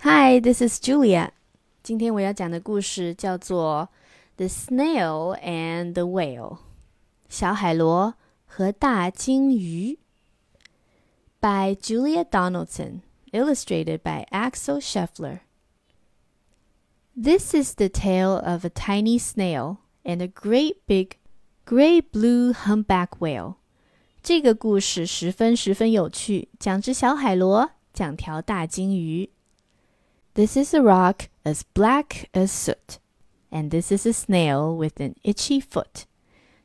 Hi, this is Julia. 今天我要讲的故事叫做《The Snail and the Whale》小海螺和大鲸鱼。By Julia Donaldson, illustrated by Axel Scheffler. This is the tale of a tiny snail and a great big gray blue humpback whale. 这个故事十分十分有趣，讲只小海螺，讲条大鲸鱼。 This is a rock as black as soot, and this is a snail with an itchy foot.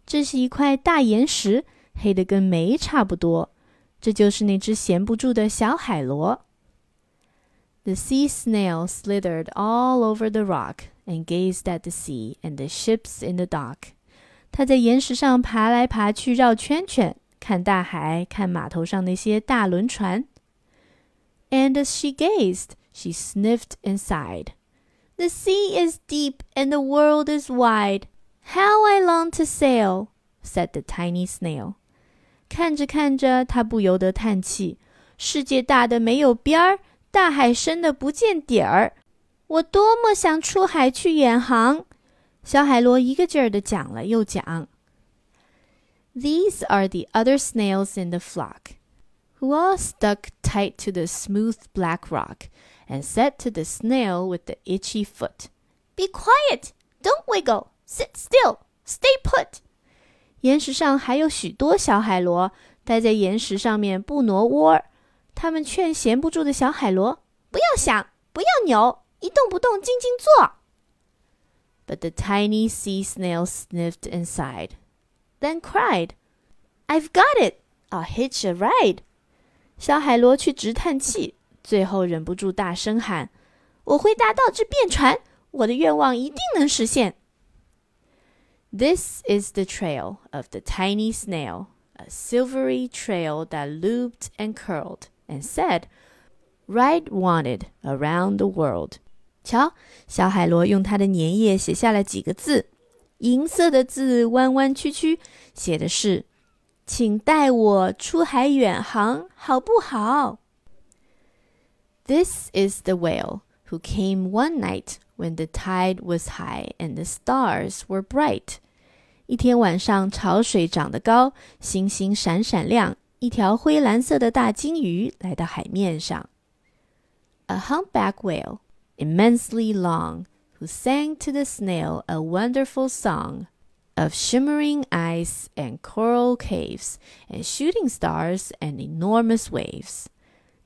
这是一块大岩石，黑的跟煤差不多。这就是那只闲不住的小海螺。The sea snail slithered all over the rock and gazed at the sea and the ships in the dock. 它在岩石上爬来爬去，绕圈圈。看大海，看码头上那些大轮船。And as she gazed, she sniffed and sighed. The sea is deep and the world is wide. How I long to sail, said the tiny snail. 看着看着，她不由得叹气：世界大的没有边儿，大海深的不见底儿。我多么想出海去远航！小海螺一个劲儿的讲了又讲。these are the other snails in the flock, who all stuck tight to the smooth black rock and said to the snail with the itchy foot, Be quiet! Don't wiggle! Sit still! Stay put! 岩石上还有许多小海螺，待在岩石上面不挪窝。他们劝闲不住的小海螺：“不要想，不要扭，一动不动，静静坐。” But the tiny sea snail sniffed and sighed then cried, "I've got it! I'll hitch a ride." 小海螺却直叹气， 最后忍不住大声喊：“我会搭到这便船，我的愿望一定能实现。” This is the trail of the tiny snail, a silvery trail that looped and curled and said, "Ride wanted around the world." 瞧，小海螺用它的粘液写下了几个字。银色的字弯弯曲曲，写的是：“请带我出海远航，好不好 ？”This is the whale who came one night when the tide was high and the stars were bright。一天晚上，潮水涨得高，星星闪闪亮。一条灰蓝色的大鲸鱼来到海面上。A humpback whale, immensely long who sang to the snail a wonderful song of shimmering ice and coral caves and shooting stars and enormous waves。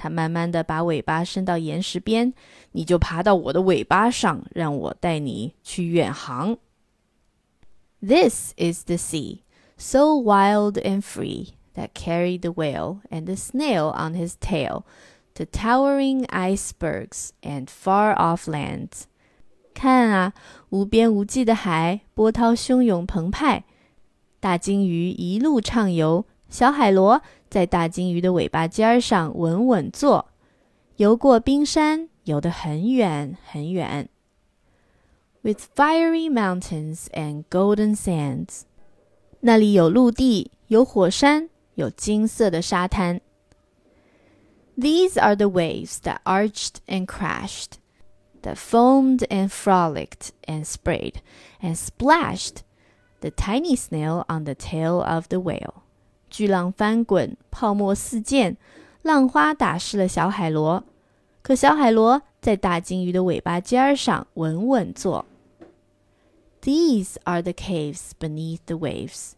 他慢慢的把尾巴伸到岩石边，你就爬到我的尾巴上，让我带你去远航。This is the sea, so wild and free, that carried the whale and the snail on his tail to towering icebergs and far off lands. 看啊，无边无际的海，波涛汹涌澎湃。大鲸鱼一路畅游，小海螺 在大鲸鱼的尾巴尖上稳稳坐，游过冰山，游得很远很远。With fiery mountains and golden sands，那里有陆地，有火山，有金色的沙滩。These are the waves that arched and crashed that foamed and frolicked and sprayed and splashed the tiny snail on the tail of the whale. 巨浪翻滚，泡沫四溅，浪花打湿了小海螺。可小海螺在大鲸鱼的尾巴尖上稳稳坐。These are the caves beneath the waves,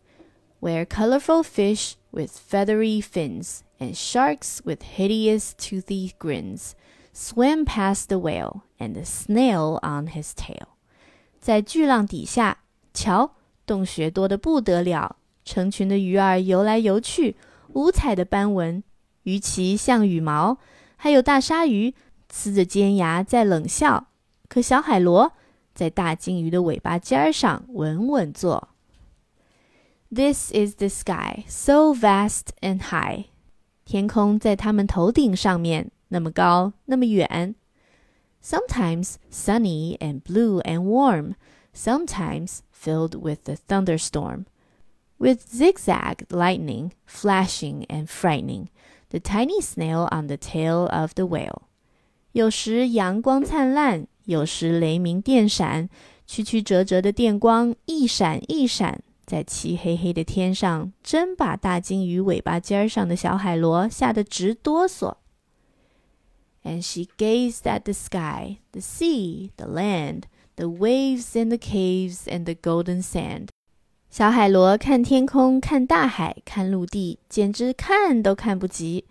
where colorful fish with feathery fins and sharks with hideous toothy grins swam past the whale and the snail on his tail。在巨浪底下，瞧，洞穴多得不得了， 成群的鱼儿游来游去，五彩的斑纹，鱼鳍像羽毛，还有大鲨鱼呲着尖牙在冷笑。 可小海螺在大鲸鱼的尾巴尖上稳稳坐。This is the sky, so vast and high。天空在他们头顶上面，那么高，那么远。Sometimes sunny and blue and warm, sometimes filled with a thunderstorm. With zigzag lightning, flashing and frightening, the tiny snail on the tail of the whale. 有时阳光灿烂，有时雷鸣电闪，曲曲折折的电光一闪一闪，在漆黑黑的天上，真把大鲸鱼尾巴尖上的小海螺吓得直哆嗦。And she gazed at the sky, the sea, the land, the waves and the caves and the golden sand. 小海螺看天空，看大海，看陆地，简直看都看不及。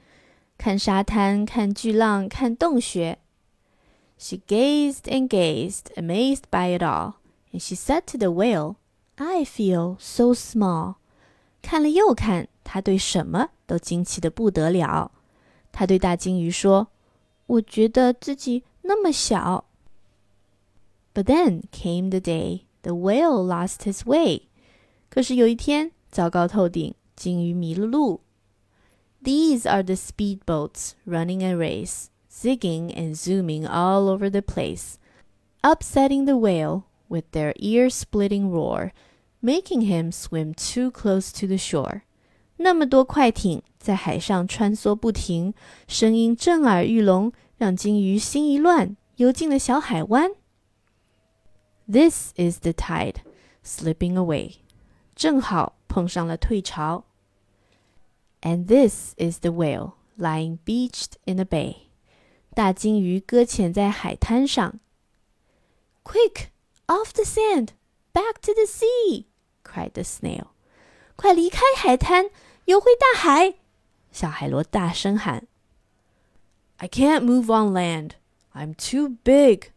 看沙滩，看巨浪，看洞穴。She gazed and gazed, amazed by it all, and she said to the whale, I feel so small. 看了又看，他对什么都惊奇的不得了。他对大鲸鱼说：“我觉得自己那么小。” But then came the day the whale lost his way. 可是有一天，糟糕透顶，鲸鱼迷了路。These are the speedboats running a race, zigging and zooming all over the place, upsetting the whale with their ear-splitting roar, making him swim too close to the shore. 那么多快艇在海上穿梭不停，声音震耳欲聋，让鲸鱼心一乱，游进了小海湾。This is the tide slipping away， 正好碰上了退潮。And this is the whale lying beached in the bay，大鲸鱼搁浅在海滩上。Quick, off the sand, back to the sea! cried the snail. 快离开海滩，游回大海！小海螺大声喊。I can't move on land. I'm too big,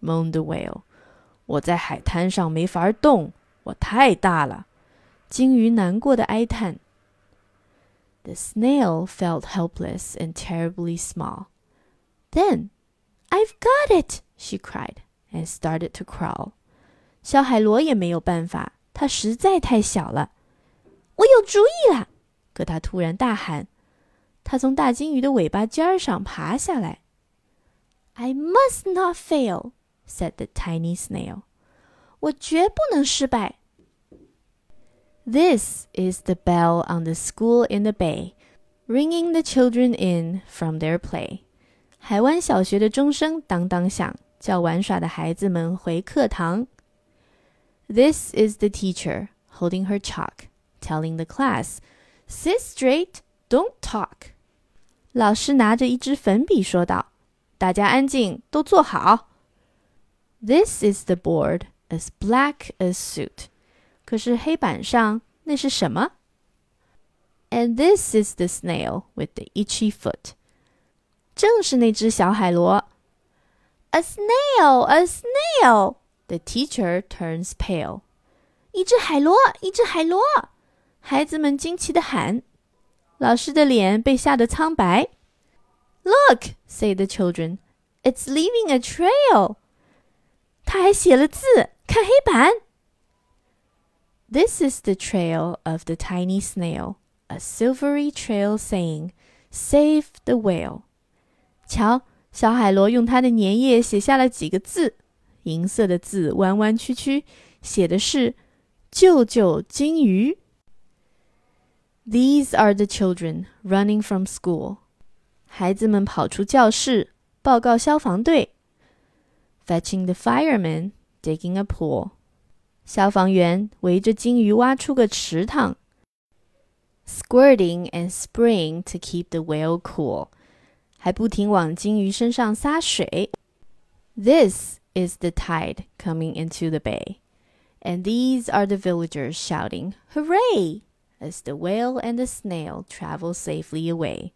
moaned the whale. 我在海滩上没法动，我太大了。 鲸鱼难过的哀叹。The snail felt helpless and terribly small. Then, I've got it! she cried and started to crawl. 小海螺也没有办法，它实在太小了。我有主意了！可它突然大喊。它从大鲸鱼的尾巴尖上爬下来。I must not fail, said the tiny snail. 我绝不能失败。 This is the bell on the school in the bay, ringing the children in from their play. 海湾小学的钟声当当响，叫玩耍的孩子们回课堂。This is the teacher holding her chalk, telling the class, "Sit straight, don't talk." 老师拿着一支粉笔说道：“大家安静，都坐好。” This is the board as black as soot. 可是黑板上那是什么？And this is the snail with the itchy foot. 正是那只小海螺。A snail, a snail. The teacher turns pale. 一只海螺，一只海螺！孩子们惊奇地喊。老师的脸被吓得苍白。Look, say the children, it's leaving a trail. 他还写了字，看黑板。 This is the trail of the tiny snail, a silvery trail saying, "Save the whale." 瞧，小海螺用它的粘液写下了几个字，银色的字，弯弯曲曲，写的是“救救金鱼”。These are the children running from school. 孩子们跑出教室，报告消防队。Fetching the firemen, digging a pool. 消防员围着金鱼挖出个池塘。Squirting and spraying to keep the whale cool. 还不停往金鱼身上洒水。This is the tide coming into the bay. And these are the villagers shouting, Hooray! as the whale and the snail travel safely away.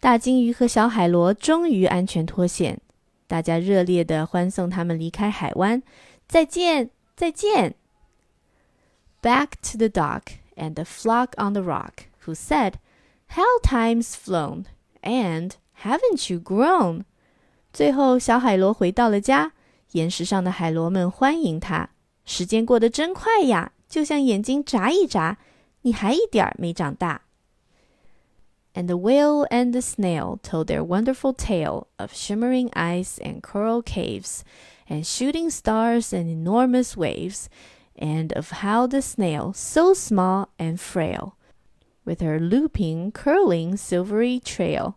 大金鱼和小海螺终于安全脱险，大家热烈地欢送他们离开海湾。再见， 再见。Back to the dock and the flock on the rock, who said, "How time's flown, and haven't you grown?" 最后，小海螺回到了家， 岩石上的海螺们欢迎他。时间过得真快呀，就像眼睛眨一眨，你还一点儿没长大。And the whale and the snail told their wonderful tale of shimmering ice and coral caves, and shooting stars and enormous waves, and of how the snail, so small and frail, with her looping, curling, silvery trail,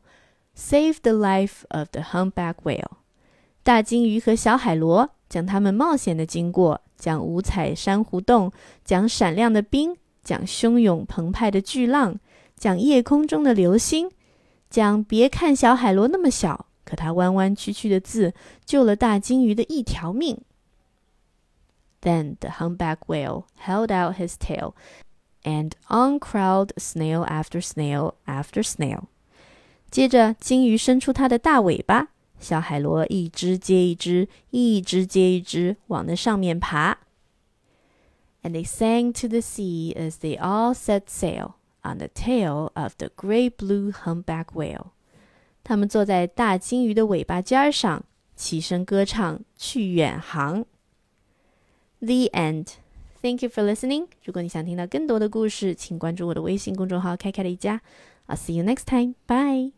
saved the life of the humpback whale. 大金鱼和小海螺讲他们冒险的经过，讲五彩珊瑚洞，讲闪亮的冰，讲汹涌澎湃的巨浪。讲夜空中的流星，讲别看小海螺那么小， 可它弯弯曲曲的字救了大金鱼的一条命。Then the humpback whale held out his tail, and on crawled snail after snail after snail. 接着，金鱼伸出它的大尾巴，小海螺一只接一只，一只接一只往那上面爬。And they sang to the sea as they all set sail on the tail of the great blue humpback whale。 他们坐在大金鱼的尾巴尖上，齐声歌唱，去远航。The end. Thank you for listening. 如果你想听到更多的故事，请关注我的微信公众号“开开的一家”。I'll see you next time. Bye.